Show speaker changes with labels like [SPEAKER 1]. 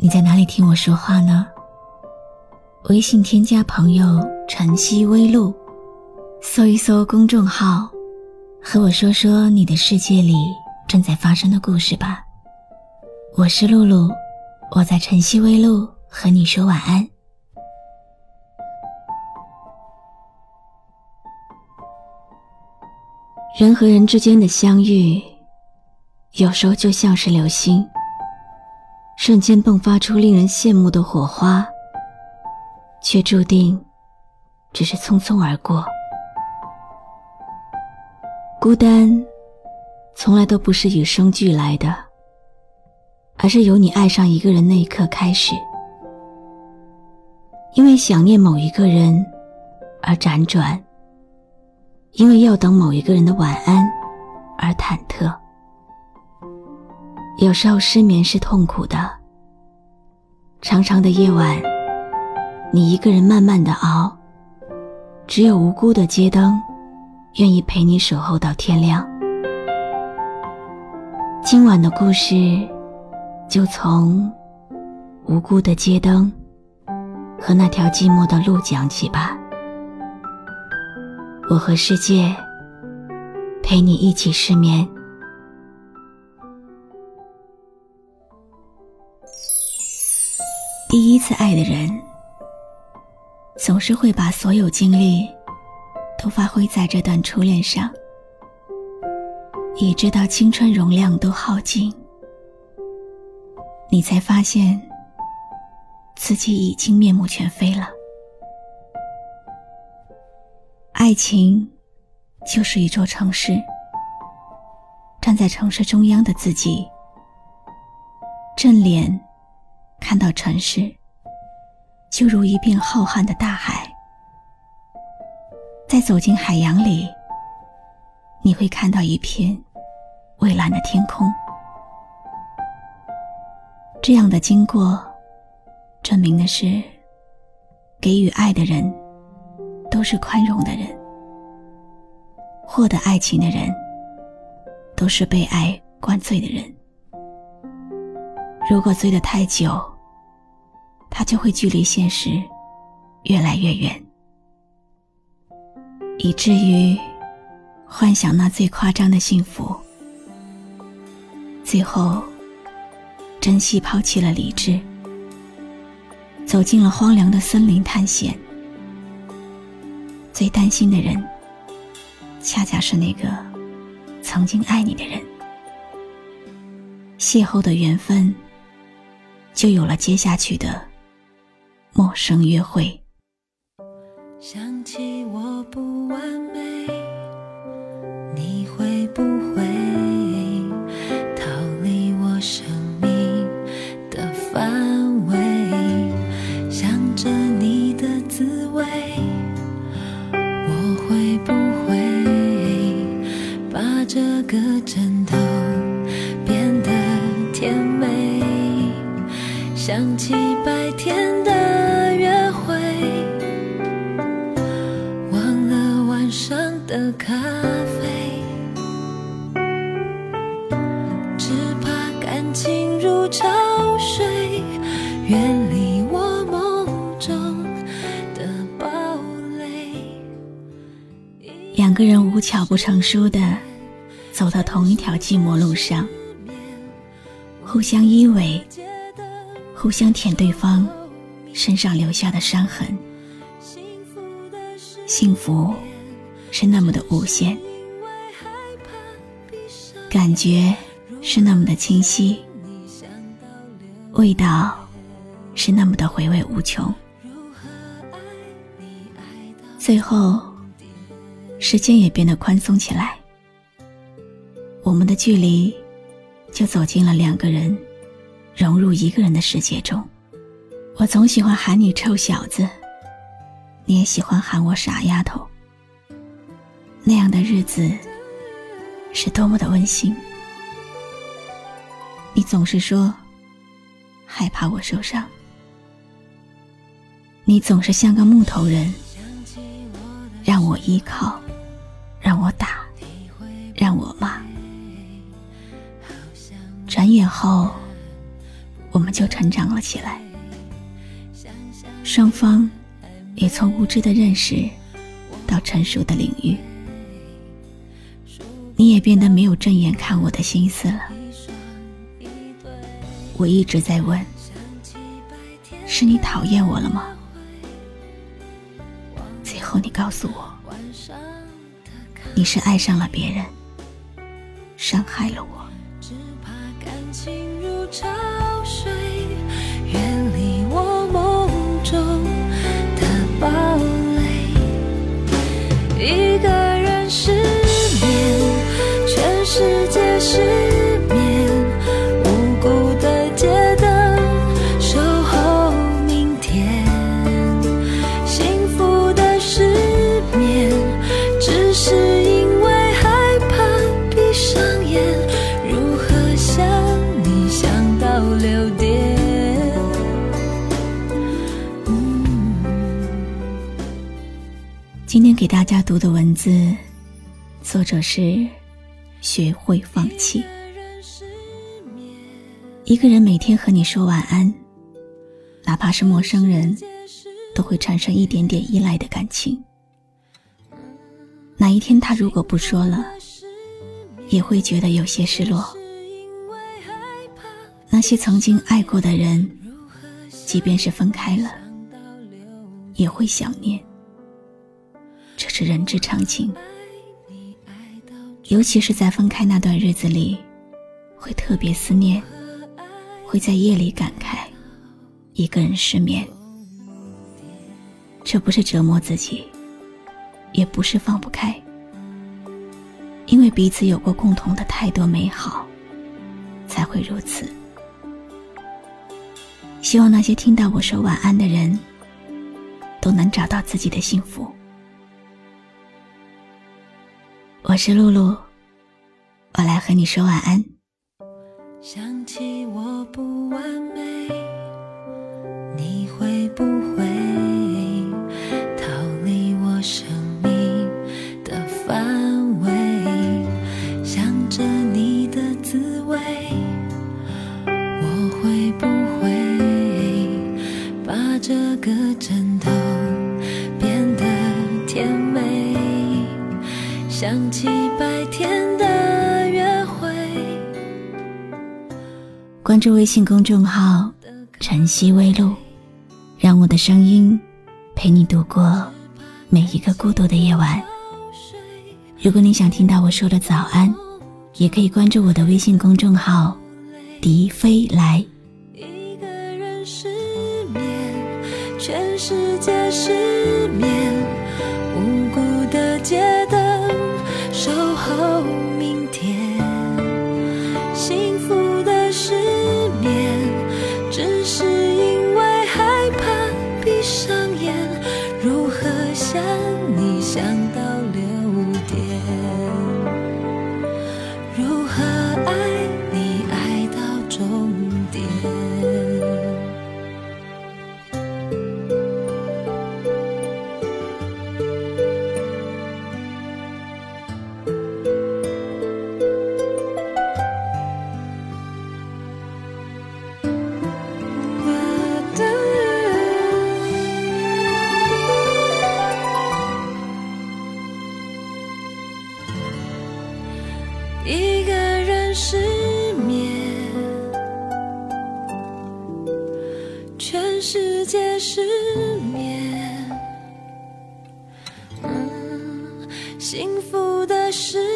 [SPEAKER 1] 你在哪里听我说话呢？微信添加朋友“晨曦微露”，搜一搜公众号，和我说说你的世界里正在发生的故事吧。我是露露，我在晨曦微露和你说晚安。人和人之间的相遇，有时候就像是流星，瞬间迸发出令人羡慕的火花，却注定只是匆匆而过。孤单，从来都不是与生俱来的，而是由你爱上一个人那一刻开始，因为想念某一个人而辗转。因为要等某一个人的晚安而忐忑，有时候失眠是痛苦的。长长的夜晚，你一个人慢慢的熬，只有无辜的街灯愿意陪你守候到天亮。今晚的故事就从无辜的街灯和那条寂寞的路讲起吧。我和世界陪你一起失眠。第一次爱的人，总是会把所有精力都发挥在这段初恋上，一直到青春容量都耗尽，你才发现自己已经面目全非了。爱情，就是一座城市。站在城市中央的自己，正脸看到城市，就如一片浩瀚的大海。在走进海洋里，你会看到一片蔚蓝的天空。这样的经过，证明的是，给予爱的人。都是宽容的人，获得爱情的人，都是被爱灌醉的人。如果醉得太久，他就会距离现实越来越远，以至于幻想那最夸张的幸福，最后珍惜抛弃了理智，走进了荒凉的森林探险。最担心的人，恰恰是那个曾经爱你的人。邂逅的缘分，就有了接下去的陌生约会。
[SPEAKER 2] 想起我不完美，你会不会逃离我生命的范围？想着你的滋味。我会不会把这个枕的咖啡，只怕感情如潮水，远离我梦中的堡垒。
[SPEAKER 1] 两个人无巧不成书的。走到同一条寂寞路上，互相依偎，互相舔对方身上留下的伤痕。幸福是那么的无限，感觉是那么的清晰，味道是那么的回味无穷。最后，时间也变得宽松起来。我们的距离，就走进了两个人融入一个人的世界中。我总喜欢喊你臭小子，你也喜欢喊我傻丫头。那样的日子是多么的温馨。你总是说害怕我受伤，你总是像个木头人，让我依靠，让我打，让我骂。转眼后，我们就成长了起来，双方也从无知的认识到成熟的领域。你也变得没有正眼看我的心思了。我一直在问：是你讨厌我了吗？最后你告诉我，你是爱上了别人，伤害了我。
[SPEAKER 2] 只怕感情如潮失眠无辜的街灯守候明天。幸福的失眠只是因为害怕闭上眼如何想你想到六点？
[SPEAKER 1] 今天给大家读的文字作者是学会放弃。一个人每天和你说晚安，哪怕是陌生人，都会产生一点点依赖的感情。哪一天他如果不说了，也会觉得有些失落。那些曾经爱过的人，即便是分开了，也会想念。这是人之常情，尤其是在分开那段日子里，会特别思念，会在夜里感慨，一个人失眠。这不是折磨自己，也不是放不开，因为彼此有过共同的太多美好，才会如此。希望那些听到我说晚安的人，都能找到自己的幸福。我是露露，我来和你说晚安。
[SPEAKER 2] 想起我不完美，你会不会逃离我生命的范围？想着你的滋味，我会不会把这个枕头想起白天的约会。
[SPEAKER 1] 关注微信公众号“晨曦微露”，让我的声音陪你度过每一个孤独的夜晚。如果你想听到我说的早安，也可以关注我的微信公众号“笛飞来
[SPEAKER 2] 一个人失眠，全世界失眠，无辜后幸福的事。